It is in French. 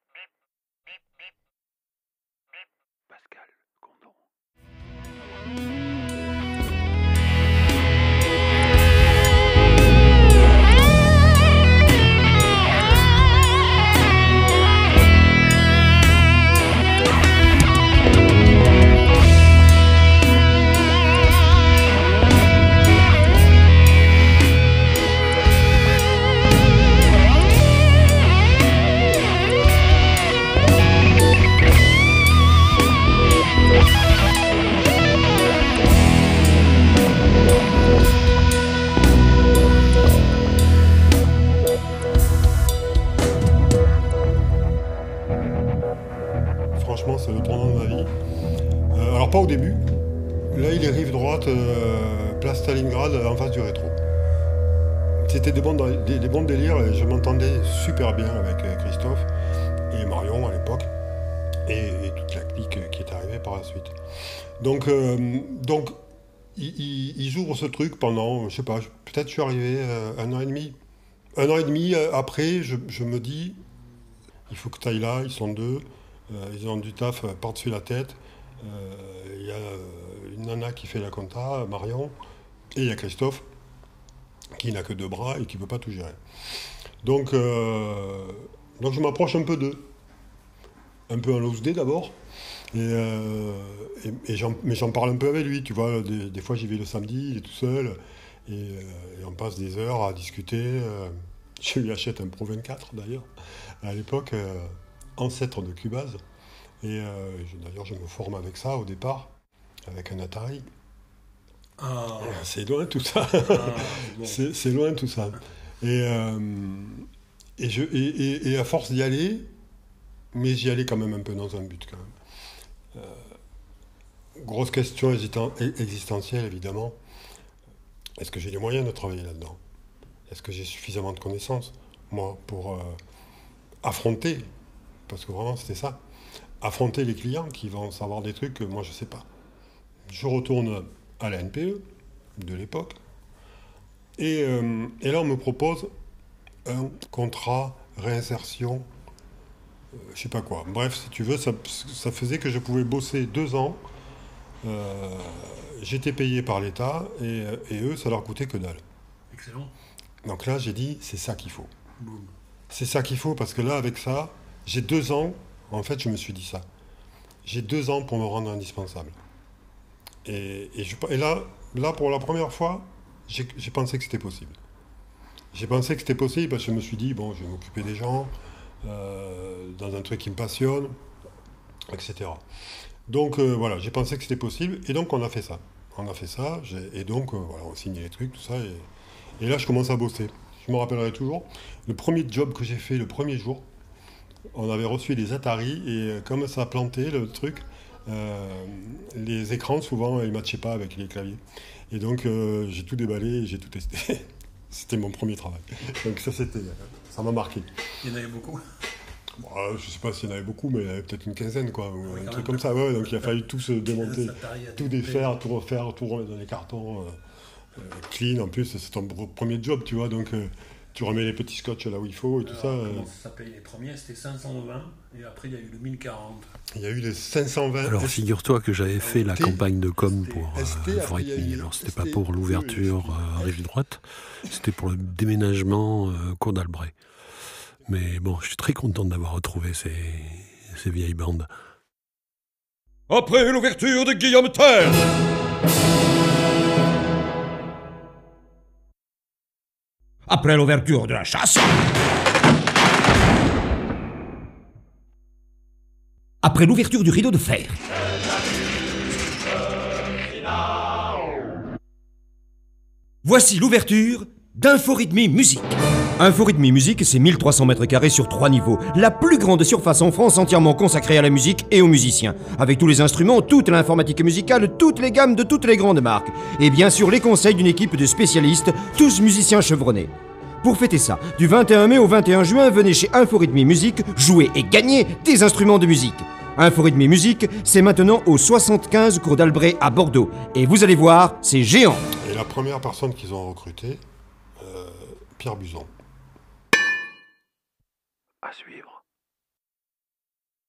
beep, beep. Franchement, c'est le tournant de ma vie. Euh, alors, pas au début. Là, il est rive droite, euh, place Stalingrad, en face du rétro. C'était des bons, délires je m'entendais super bien avec euh, Christophe et Marion à l'époque et, toute la clique qui est arrivée par la suite. Donc, donc ils, ouvrent ce truc pendant, je sais pas, peut-être je suis arrivé un an et demi. Un an et demi après, je, je me dis, il faut que tu ailles là, ils sont deux, ils ont du taf euh, par-dessus la tête. Euh, Il y a euh, une nana qui fait la compta, Marion, et il y a Christophe, qui n'a que deux bras et qui ne peut pas tout gérer. Donc, euh, donc je m'approche un peu d'eux. Un peu en loose day d'abord. Et, euh, mais j'en parle un peu avec lui, tu vois. Des, fois, j'y vais le samedi, il est tout seul. Et, euh, on passe des heures à discuter. euh. je lui achète un Pro 24 d'ailleurs, à l'époque, euh, ancêtre de Cubase. Et euh, d'ailleurs, je me forme avec ça au départ, avec un Atari. Ah, C'est loin tout ça. ah, bon. C'est loin tout ça. Et, euh, et, je, et, et- et à force d'y aller, mais j'y allais quand même un peu dans un but quand même. Euh, grosse question existen- existentielle évidemment. Est-ce que j'ai les moyens de travailler là-dedans? Est-ce que j'ai suffisamment de connaissances, moi, pour affronter, parce que vraiment c'était ça, affronter les clients qui vont savoir des trucs que moi je ne sais pas. Je retourne à la NPE de l'époque, et, euh, et là, on me propose un contrat réinsertion, euh, je sais pas quoi. Bref, si tu veux, ça, ça faisait que je pouvais bosser deux ans. Euh, J'étais payé par l'État et, et eux, ça leur coûtait que dalle. Excellent. Donc là, j'ai dit, c'est ça qu'il faut. C'est ça qu'il faut parce que là, avec ça, j'ai deux ans. En fait, je me suis dit ça. J'ai deux ans pour me rendre indispensable. Et, là, là, pour la première fois, j'ai pensé que c'était possible. J'ai pensé que c'était possible parce que je me suis dit, bon, je vais m'occuper des gens, euh, dans un truc qui me passionne, etc. Donc euh, voilà, j'ai pensé que c'était possible et donc on a fait ça. On a fait ça et donc euh, voilà, on signe les trucs, tout ça. Et, et là, je commence à bosser. Je me rappellerai toujours. Le premier job que j'ai fait le premier jour, on avait reçu des Atari et euh, comme ça a planté le truc, euh, les écrans souvent ils ne matchaient pas avec les claviers. Et donc euh, j'ai tout déballé et j'ai tout testé. c'était mon premier travail. Donc ça c'était, ça m'a marqué. Il y en avait beaucoup. Bon, je sais pas s'il y en avait beaucoup, mais il y en avait peut-être une quinzaine quoi, ou un truc comme ça. Ouais, donc il a fallu tout se démonter, tout défaire, tout refaire, tout remettre dans les cartons. euh, clean en plus, c'est ton pr- premier job, tu vois, donc tu remets les petits scotch là où il faut et tout ça. euh, Comment ça s'appelle Les premiers, c'était 520 et après il y a eu le 1040. Il y a eu les 520. Alors figure-toi que j'avais fait la campagne de com pour euh, Forêt-Nuit. eu Alors c'était pas pour l'ouverture euh, rive droite, c'était pour le déménagement euh, cours d'Albret. Mais bon, je suis très content d'avoir retrouvé ces, ces vieilles bandes. Après l'ouverture de Guillaume Tell Après l'ouverture de la chasse Après l'ouverture du rideau de fer Voici l'ouverture d'Inforythmie Musique. Inforhythmie Musique, c'est 1300 mètres carrés sur trois niveaux. La plus grande surface en France entièrement consacrée à la musique et aux musiciens. Avec tous les instruments, toute l'informatique musicale, toutes les gammes de toutes les grandes marques. Et bien sûr les conseils d'une équipe de spécialistes, tous musiciens chevronnés. Pour fêter ça, du 21 mai au 21 juin, venez chez Inforhythmie Musique jouer et gagner des instruments de musique. Inforhythmie Musique, c'est maintenant au 75 cours d'Albret à Bordeaux. Et vous allez voir, c'est géant. Et la première personne qu'ils ont recrutée, euh, Pierre Buzon.